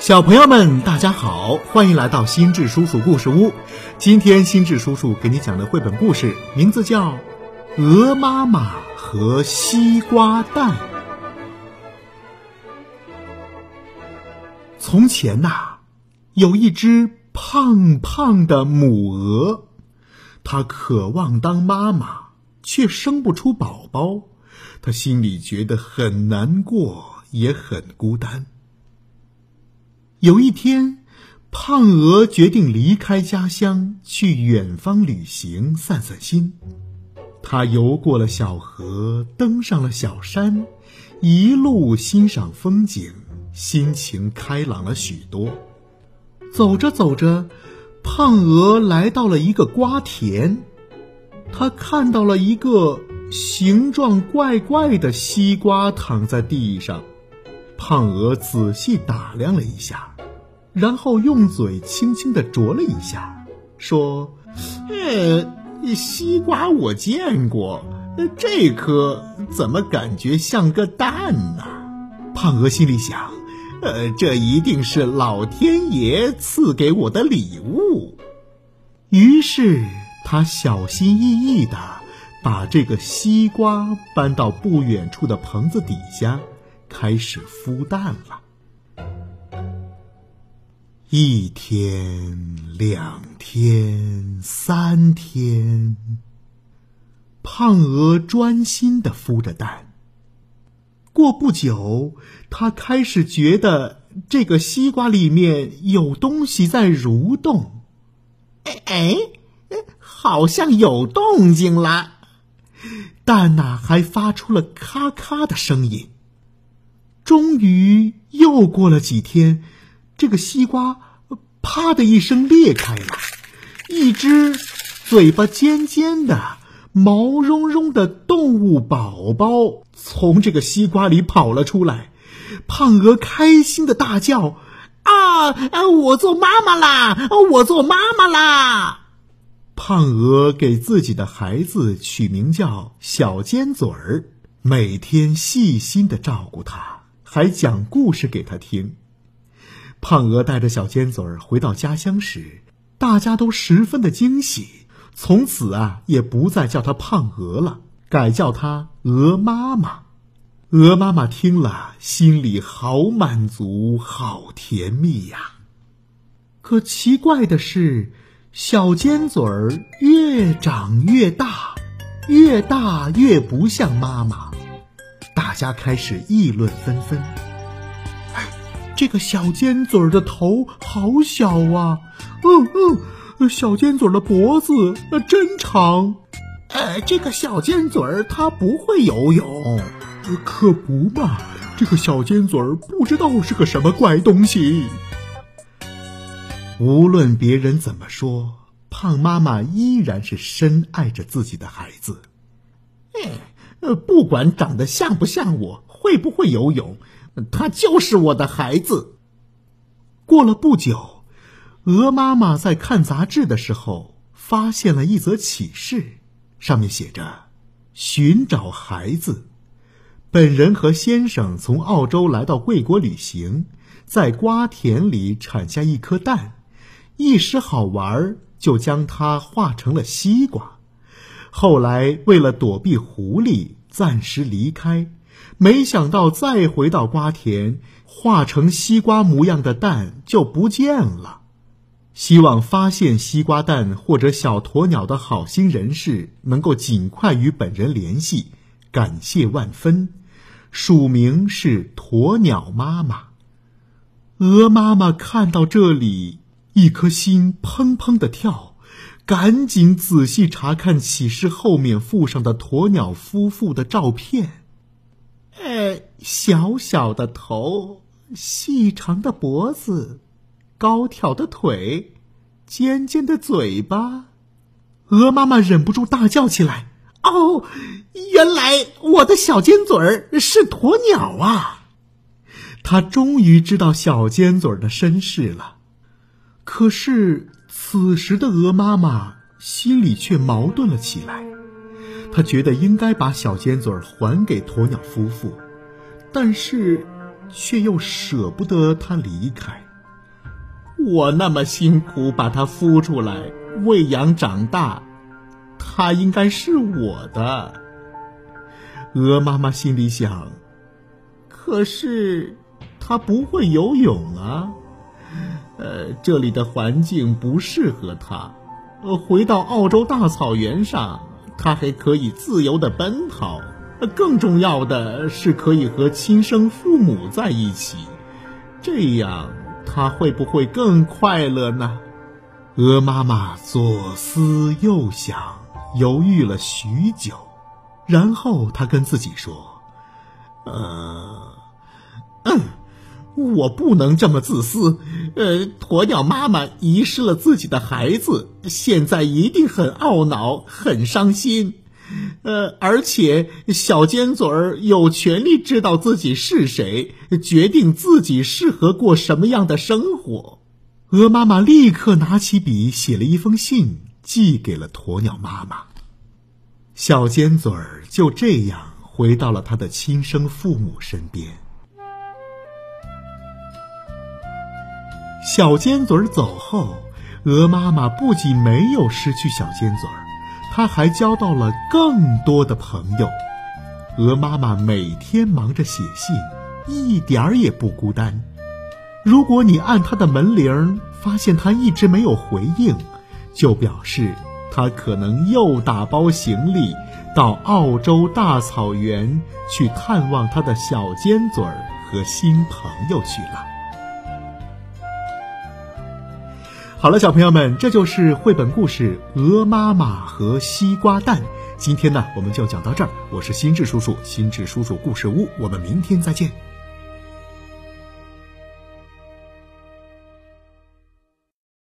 小朋友们，大家好，欢迎来到心智叔叔故事屋。今天心智叔叔给你讲的绘本故事名字叫《鹅妈妈和西瓜蛋》。从前呐，有一只胖胖的母鹅，它渴望当妈妈，却生不出宝宝，它心里觉得很难过，也很孤单。有一天，胖鹅决定离开家乡，去远方旅行，散散心。它游过了小河，登上了小山，一路欣赏风景，心情开朗了许多。走着走着，胖鹅来到了一个瓜田，它看到了一个形状怪怪的西瓜躺在地上。胖鹅仔细打量了一下，然后用嘴轻轻地啄了一下，说：“呃，西瓜我见过，这颗怎么感觉像个蛋呢？”胖鹅心里想：“呃，这一定是老天爷赐给我的礼物。”于是他小心翼翼地把这个西瓜搬到不远处的棚子底下。开始孵蛋了。一天，两天，三天，胖鹅专心的孵着蛋。过不久，它开始觉得这个西瓜里面有东西在蠕动。哎哎，好像有动静了。蛋呐，还发出了咔咔的声音。终于又过了几天，这个西瓜“啪”的一声裂开了，一只嘴巴尖尖的、毛茸茸的动物宝宝从这个西瓜里跑了出来。胖鹅开心的大叫：“啊，我做妈妈啦！我做妈妈啦！”胖鹅给自己的孩子取名叫小尖嘴儿，每天细心的照顾他。还讲故事给他听。胖鹅带着小尖嘴儿回到家乡时，大家都十分的惊喜。从此啊，也不再叫它胖鹅了，改叫它鹅妈妈。鹅妈妈听了，心里好满足，好甜蜜呀。可奇怪的是，小尖嘴儿越长越大，越大越不像妈妈。大家开始议论纷纷。这个小尖嘴儿的头好小啊！嗯嗯，小尖嘴儿的脖子真长。呃，这个小尖嘴儿它不会游泳。可不嘛，这个小尖嘴儿不知道是个什么怪东西。无论别人怎么说，胖妈妈依然是深爱着自己的孩子。哎。呃，不管长得像不像我，会不会游泳，他就是我的孩子。过了不久，鹅妈妈在看杂志的时候，发现了一则启事，上面写着：“寻找孩子。”本人和先生从澳洲来到贵国旅行，在瓜田里产下一颗蛋，一时好玩，就将它化成了西瓜。后来，为了躲避狐狸，暂时离开。没想到再回到瓜田，化成西瓜模样的蛋就不见了。希望发现西瓜蛋或者小鸵鸟的好心人士能够尽快与本人联系，感谢万分。署名是鸵鸟妈妈。鹅妈妈看到这里，一颗心砰砰的跳。赶紧仔细查看启事后面附上的鸵鸟夫妇的照片。呃，小小的头，细长的脖子，高挑的腿，尖尖的嘴巴。鹅妈妈忍不住大叫起来：“哦，原来我的小尖嘴儿是鸵鸟啊！”她终于知道小尖嘴儿的身世了。可是。此时的鹅妈妈心里却矛盾了起来，他觉得应该把小尖嘴儿还给鸵鸟夫妇，但是却又舍不得他离开。我那么辛苦把它孵出来、喂养长大，它应该是我的。鹅妈妈心里想：可是它不会游泳啊，呃，这里的环境不适合它。呃，回到澳洲大草原上，他还可以自由的奔跑。更重要的是，可以和亲生父母在一起，这样他会不会更快乐呢？鹅妈妈左思右想，犹豫了许久，然后她跟自己说：“呃，我不能这么自私。呃，鸵鸟妈妈遗失了自己的孩子，现在一定很懊恼，很伤心。”呃，而且小尖嘴儿有权利知道自己是谁，决定自己适合过什么样的生活。鹅妈妈立刻拿起笔，写了一封信，寄给了鸵鸟妈妈。小尖嘴儿就这样回到了他的亲生父母身边。小尖嘴儿走后，鹅妈妈不仅没有失去小尖嘴儿。他还交到了更多的朋友。鹅妈妈每天忙着写信，一点儿也不孤单。如果你按它的门铃，发现它一直没有回应，就表示它可能又打包行李到澳洲大草原去探望它的小尖嘴儿和新朋友去了。好了，小朋友们，这就是绘本故事《鹅妈妈和西瓜蛋》。今天呢，我们就讲到这儿。我是心智叔叔，心智叔叔故事屋，我们明天再见。